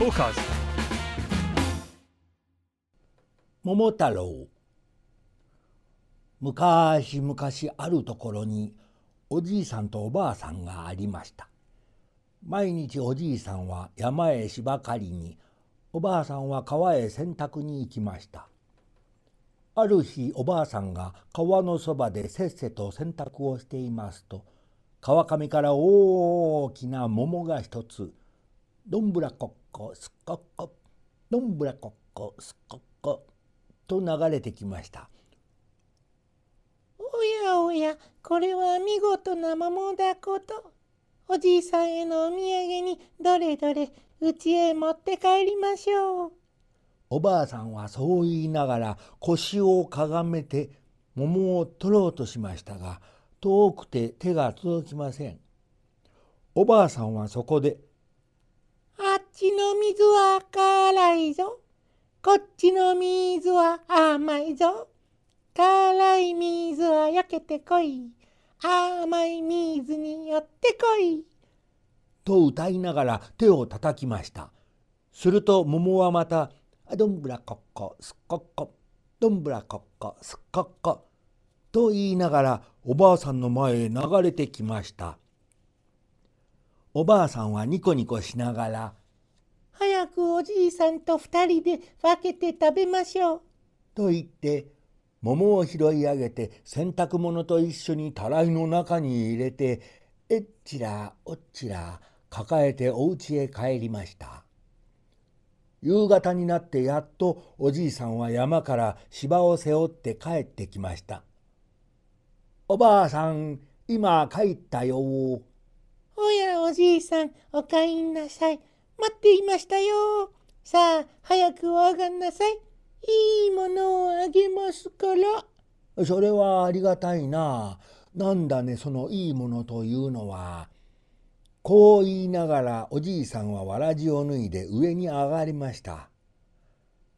トーカーズ桃太郎。昔々あるところにおじいさんとおばあさんがありました。毎日おじいさんは山へ芝刈りにおばあさんは川へ洗濯に行きました。ある日おばあさんが川のそばでせっせと洗濯をしていますと川上から大きな桃が一つどんぶらこっこすっこっこどんぶらこっこすっこっこ。と流れてきました。おやおやこれは見事な桃だこと。おじいさんへのお土産にどれどれうちへ持って帰りましょう。おばあさんはそう言いながら腰をかがめて桃を取ろうとしましたが遠くて手が届きません。おばあさんはそこでちの水は辛いぞ。こっちの水は甘いぞ。辛い水は避けてこい。甘い水に寄ってこい。と歌いながら手を叩きましたすると桃はまた「どんぶらこっこすっこっこどんぶらこっこすっこっこ」と言いながらおばあさんの前へ流れてきましたおばあさんはニコニコしながら早くおじいさんと二人で分けて食べましょう。と言って桃を拾い上げて洗濯物と一緒にたらいの中に入れてえっちらおっちら抱えてお家へ帰りました。夕方になってやっとおじいさんは山から芝を背負って帰ってきました。おばあさん今帰ったよ。おやおじいさんお帰りなさい待っていましたよ。さあ早くお上がんなさい。いいものをあげますから。それはありがたいな。なんだねそのいいものというのは。こう言いながらおじいさんはわらじを脱いで上に上がりました。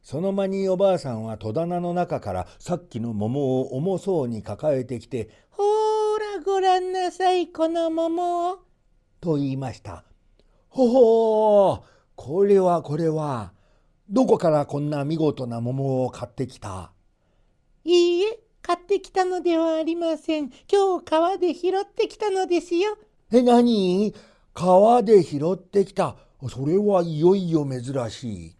その間におばあさんは戸棚の中からさっきの桃を重そうに抱えてきて「ほーらごらんなさいこの桃を」と言いました「ほほーこれはこれは。どこからこんな見事な桃を買ってきた?」いいえ買ってきたのではありません。今日川で拾ってきたのですよ。え何？川で拾ってきた。それはいよいよ珍しい。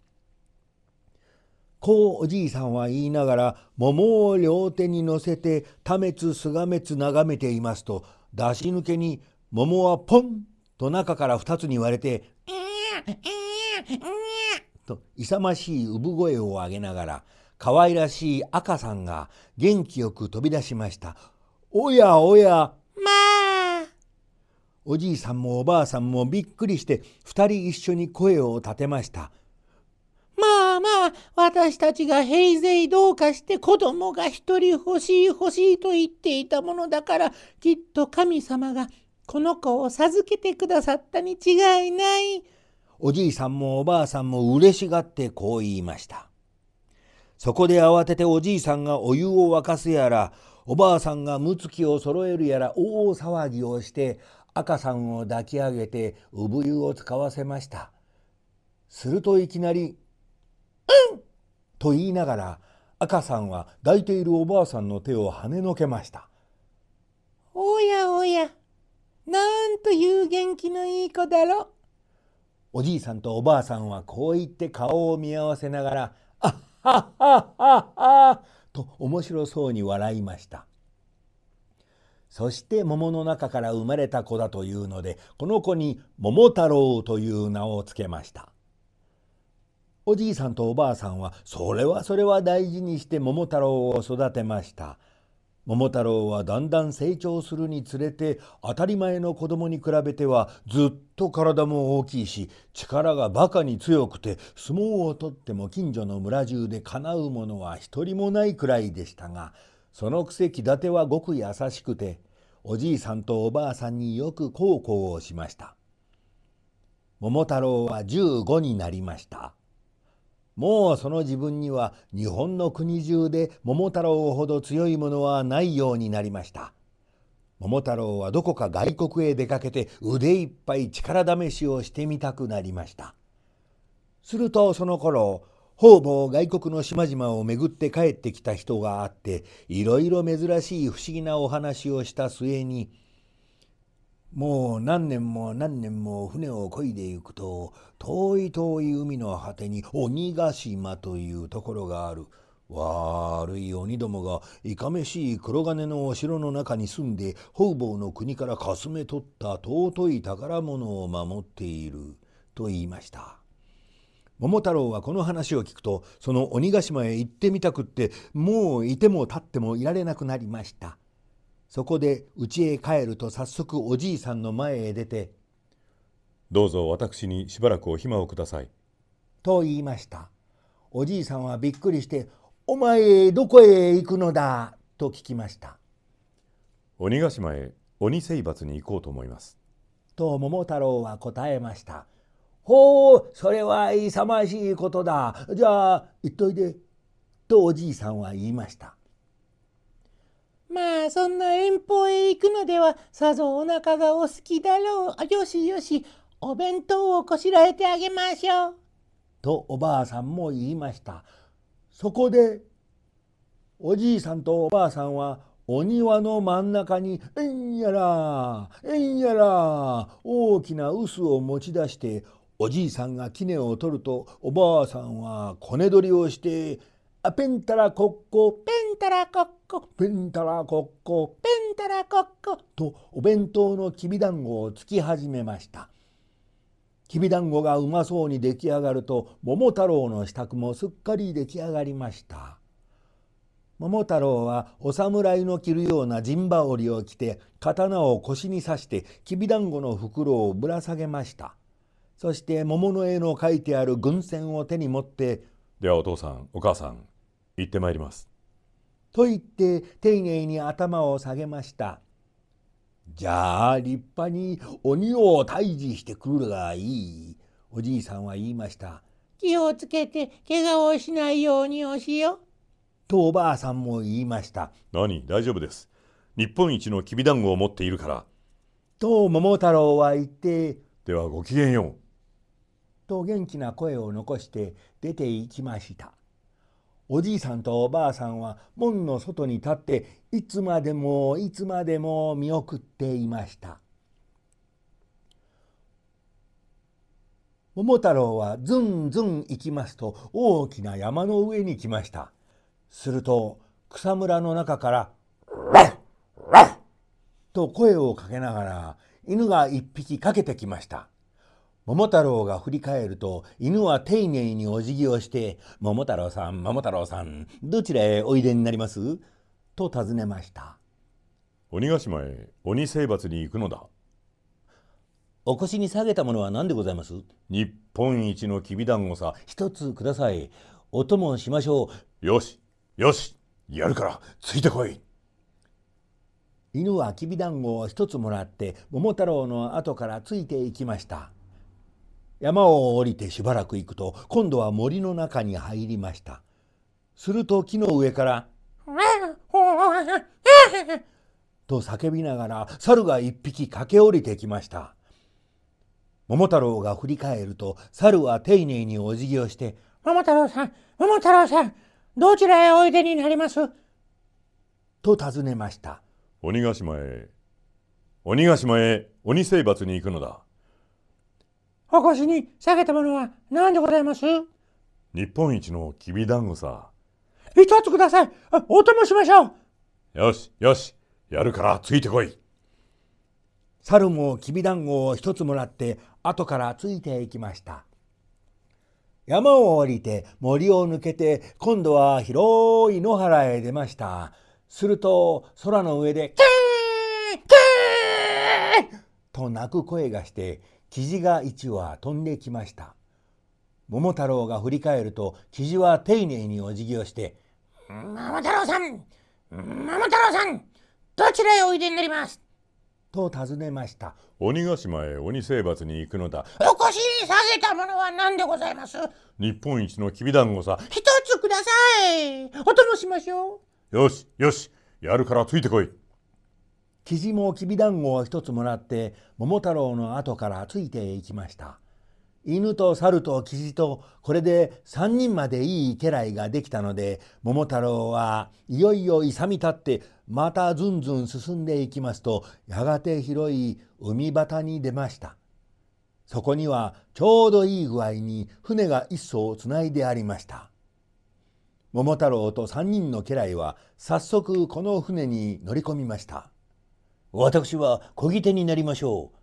こうおじいさんは言いながら桃を両手に乗せて多滅すがめつ眺めていますと出し抜けに桃はポンと中から二つに割れて「と勇ましい産声を上げながら可愛らしい赤さんが元気よく飛び出しました。おやおやまあおじいさんもおばあさんもびっくりして二人一緒に声を立てました。まあまあ私たちが平勢どうかして子供が一人欲しい欲しいと言っていたものだからきっと神様がこの子を授けてくださったに違いない。おじいさんもおばあさんも嬉しがってこう言いました。そこで慌てておじいさんがお湯を沸かすやらおばあさんがむつきを揃えるやら大騒ぎをして赤さんを抱き上げて産湯を使わせました。するといきなり「うん!」と言いながら赤さんは抱いているおばあさんの手を跳ねのけました。おやおやなんという元気のいい子だろおじいさんとおばあさんはこう言って顔を見合わせながら「あっはっはっはっは」と面白そうに笑いました。そして桃の中から生まれた子だというのでこの子に桃太郎という名をつけました。おじいさんとおばあさんはそれはそれは大事にして桃太郎を育てました。桃太郎はだんだん成長するにつれて当たり前の子供に比べてはずっと体も大きいし力がバカに強くて相撲を取っても近所の村中でかなう者は一人もないくらいでしたがそのくせ気立てはごく優しくておじいさんとおばあさんによく孝行をしました。桃太郎は15になりました。もうその自分には日本の国中で桃太郎ほど強いものはないようになりました。桃太郎はどこか外国へ出かけて腕いっぱい力試しをしてみたくなりました。するとその頃方々外国の島々を巡って帰ってきた人があっていろいろ珍しい不思議なお話をした末にもう何年も何年も船を漕いでいくと遠い遠い海の果てに鬼ヶ島というところがある。悪い鬼どもがいかめしい黒金のお城の中に住んで方々の国からかすめ取った尊い宝物を守っていると言いました。桃太郎はこの話を聞くとその鬼ヶ島へ行ってみたくってもういても立ってもいられなくなりました。そこで家へ帰ると早速おじいさんの前へ出て「どうぞ私にしばらくお暇をください」と言いました。おじいさんはびっくりしてお前どこへ行くのだ？と聞きました。鬼ヶ島へ鬼征伐に行こうと思います。と桃太郎は答えました。ほうそれは勇ましいことだ。じゃあ行っといで。とおじいさんは言いました。まあそんな遠方へ行くのではさぞお腹がお好きだろう。よしよしお弁当をこしらえてあげましょう。とおばあさんも言いました。そこでおじいさんとおばあさんはお庭の真ん中に「えんやらえんやら」大きな臼を持ち出しておじいさんが杵を取るとおばあさんはこね取りをして「あペンタラコッコペンタラコッコペンタラコッコペンタラコッコ」とお弁当のきびだんごをつき始めました。きびだんごがうまそうに出来上がると桃太郎の支度もすっかり出来上がりました。桃太郎はお侍の着るような陣羽織を着て刀を腰に刺してきびだんごの袋をぶら下げました。そして桃の絵の書いてある軍船を手に持って「ではお父さんお母さん行ってまいります」と言って丁寧に頭を下げました。じゃあ立派に鬼を退治してくるがいい。おじいさんは言いました。気をつけて怪我をしないようにおしよ。とおばあさんも言いました。何？大丈夫です。日本一のきびだんごを持っているから。と桃太郎は言って。ではごきげんよう。と元気な声を残して出て行きました。おじいさんとおばあさんは門の外に立っていつまでもいつまでも見送っていました。桃太郎はずんずん行きますと大きな山の上に来ました。すると草むらの中から「ラッラッ!」と声をかけながら犬が一匹かけてきました。桃太郎が振り返ると犬は丁寧にお辞儀をして「桃太郎さん桃太郎さんどちらへおいでになります?」と尋ねました。鬼ヶ島へ鬼征伐に行くのだ。お腰に下げたものは何でございます？日本一のきびだんごさ。一つください。お供しましょう。よしよしやるからついてこい。犬はきびだんごを一つもらって桃太郎の後からついていきました山を降りてしばらく行くと今度は森の中に入りました。すると木の上から「と叫びながら猿が一匹駆け下りてきました。桃太郎が振り返ると猿は丁寧にお辞儀をして「桃太郎さん桃太郎さんどちらへおいでになります?」と尋ねました。鬼ヶ島へ。鬼ヶ島へ鬼征伐に行くのだお腰に下げたものは何でございます？日本一のきびだんごさ。一つください。お供しましょう。よし、よし。やるからついてこい。猿もきびだんごを一つもらって後からついていきました。山を降りて森を抜けて今度は広い野原へ出ました。すると空の上で「キーキー!」と鳴く声がしてキジが一羽飛んできました。桃太郎が振り返るとキジは丁寧にお辞儀をして「桃太郎さん桃太郎さんどちらへおいでになります?」と尋ねました。鬼ヶ島へ鬼征伐に行くのだ。お腰に下げたものは何でございます？日本一のきびだんごさ。一つください。お供しましょう。よしよしやるからついてこいキジもきびだんごを一つもらって桃太郎の後からついていきました犬と猿とキジとこれで三人までいい家来ができたので桃太郎はいよいよ勇み立ってまたずんずん進んでいきますとやがて広い海端に出ました。そこにはちょうどいい具合に船が一艘つないでありました。桃太郎と三人の家来は早速この船に乗り込みました。私は漕ぎ手になりましょう。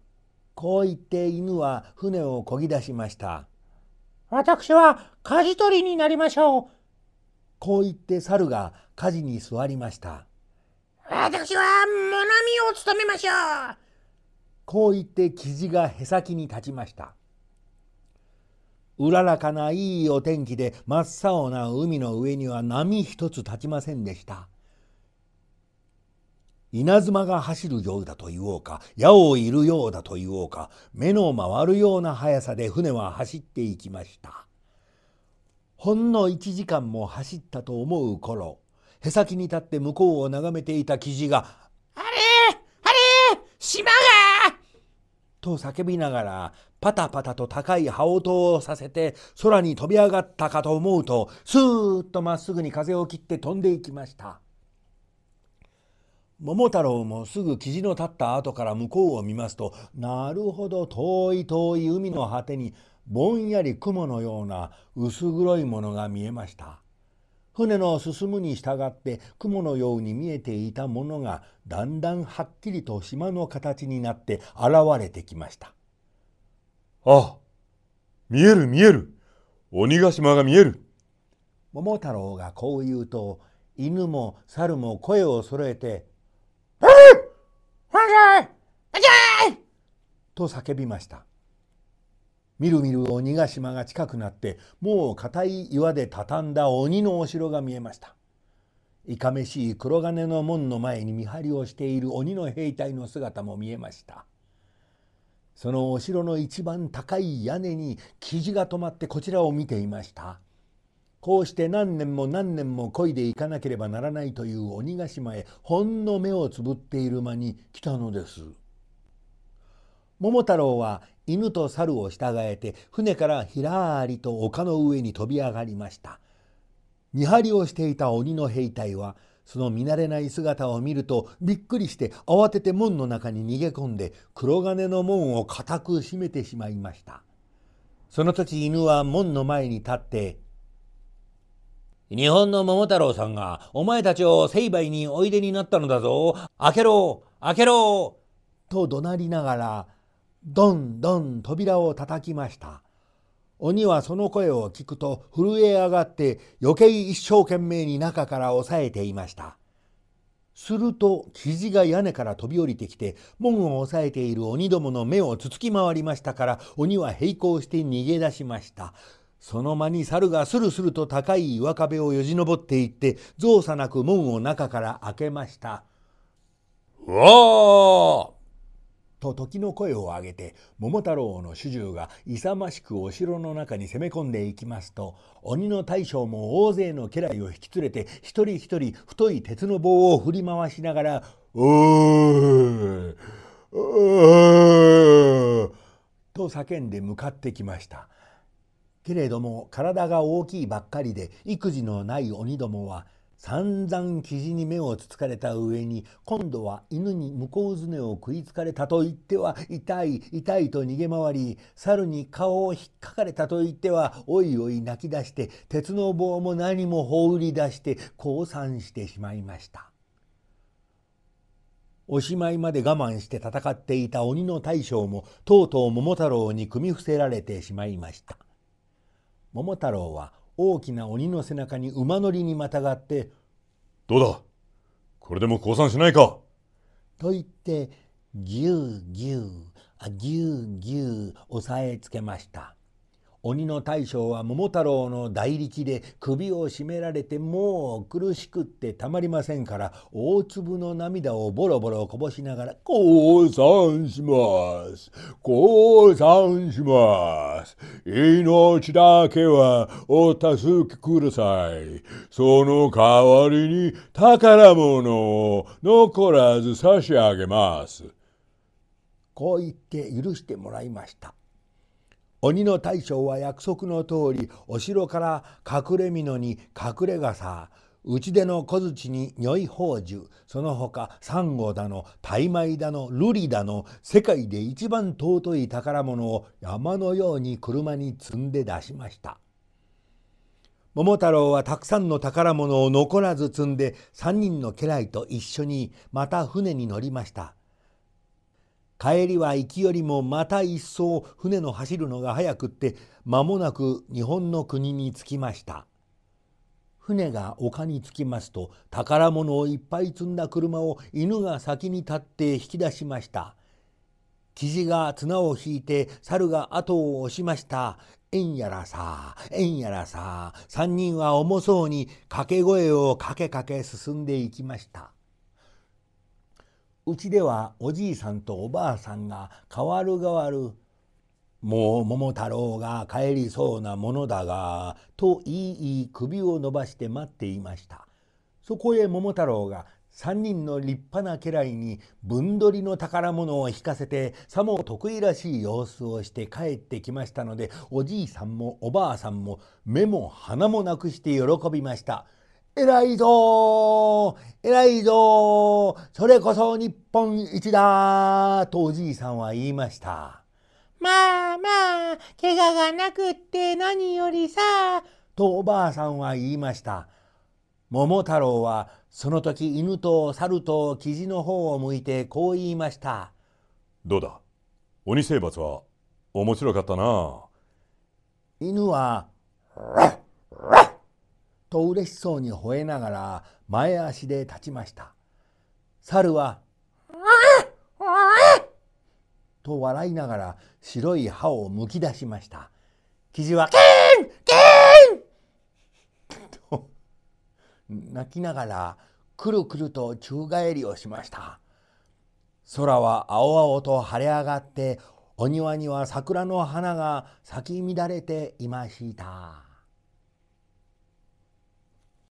こう言って犬は船を漕ぎ出しました。私は舵取りになりましょう。こう言って猿が舵に座りました。私は物見を務めましょう。こう言ってキジがへさきに立ちました。うららかないいお天気で真っ青な海の上には波一つ立ちませんでした。稲妻が走るようだと言おうか矢をいるようだと言おうか目の回るような速さで船は走っていきましたほんの1時間も走ったと思う頃へさきに立って向こうを眺めていた記事が「あれあれ島が!」と叫びながらパタパタと高い羽音をさせて空に飛び上がったかと思うとスーッとまっすぐに風を切って飛んでいきました。桃太郎もすぐ生地の立った後から向こうを見ますとなるほど遠い遠い海の果てにぼんやり雲のような薄黒いものが見えました。船の進むに従って雲のように見えていたものがだんだんはっきりと島の形になって現れてきました。あ見える見える鬼ヶ島が見える桃太郎がこう言うと犬も猿も声をそろえてと叫びました。みるみる鬼ヶ島が近くなってもう硬い岩で畳んだ鬼のお城が見えました。いかめしい黒金の門の前に見張りをしている鬼の兵隊の姿も見えました。そのお城の一番高い屋根に生地が止まってこちらを見ていました。こうして何年も何年も漕いでいかなければならないという鬼ヶ島へほんの目をつぶっている間に来たのです。桃太郎は犬と猿を従えて船からひらりと丘の上に飛び上がりました。見張りをしていた鬼の兵隊はその見慣れない姿を見るとびっくりして慌てて門の中に逃げ込んで黒金の門を固く閉めてしまいました。その時犬は門の前に立って日本の桃太郎さんがお前たちを成敗においでになったのだぞ。開けろ開けろと怒鳴りながら、どんどん扉を叩きました。鬼はその声を聞くと震え上がって余計一生懸命に中から押さえていました。すると肘が屋根から飛び降りてきて門を押さえている鬼どもの目をつつき回りましたから鬼は並行して逃げ出しました。その間に猿がスルスルと高い岩壁をよじ登っていって造作なく門を中から開けました。うわと時の声を上げて桃太郎の主従が勇ましくお城の中に攻め込んでいきますと鬼の大将も大勢の家来を引き連れて一人一人太い鉄の棒を振り回しながら「おー」と叫んで向かってきました。けれども体が大きいばっかりで育児のない鬼どもは散々生地に目をつつかれた上に今度は犬に向こうずねを食いつかれたと言っては痛い痛いと逃げ回り猿に顔を引っかかれたと言ってはおいおい泣き出して鉄の棒も何も放り出して降参してしまいました。おしまいまで我慢して戦っていた鬼の大将もとうとう桃太郎に組み伏せられてしまいました。桃太郎は大きな鬼の背中に馬乗りにまたがって「どうだ？これでも降参しないか?」と言ってぎゅうぎゅうあぎゅうぎゅう押さえつけました。鬼の大将は桃太郎の大力で首を絞められてもう苦しくってたまりませんから大粒の涙をボロボロこぼしながら「降参します。降参します。命だけはお助けください。その代わりに宝物を残らず差し上げます」こう言って許してもらいました。鬼の大将は約束の通りお城から隠れ蓑に隠れ傘内出の小槌に如意宝珠その他サンゴだの大米だの瑠璃だの世界で一番尊い宝物を山のように車に積んで出しました。桃太郎はたくさんの宝物を残らず積んで三人の家来と一緒にまた船に乗りました。帰りは行きよりもまた一層船の走るのが早くって間もなく日本の国に着きました。船が丘に着きますと宝物をいっぱい積んだ車を犬が先に立って引き出しました。キジが綱を引いて猿が後を押しましたえんやらさえんやらさ三人は重そうに掛け声をかけかけ進んでいきました。うちではおじいさんとおばあさんが代わる代わるもう桃太郎が帰りそうなものだが、と言い首を伸ばして待っていました。そこへ桃太郎が三人の立派な家来に分取りの宝物を引かせてさも得意らしい様子をして帰ってきましたのでおじいさんもおばあさんも目も鼻もなくして喜びました。偉いぞ偉いぞそれこそ日本一だとおじいさんは言いました。まあまあ、怪我がなくって何よりさ。とおばあさんは言いました。桃太郎はその時犬と猿とキジの方を向いてこう言いました。どうだ？鬼征伐は面白かったな。犬は、と嬉しそうに吠えながら前足で立ちました。猿は、と笑いながら白い歯をむき出しました。キジは、キーンキーンと泣きながらくるくると宙返りをしました。空は青々と晴れ上がってお庭には桜の花が咲き乱れていました。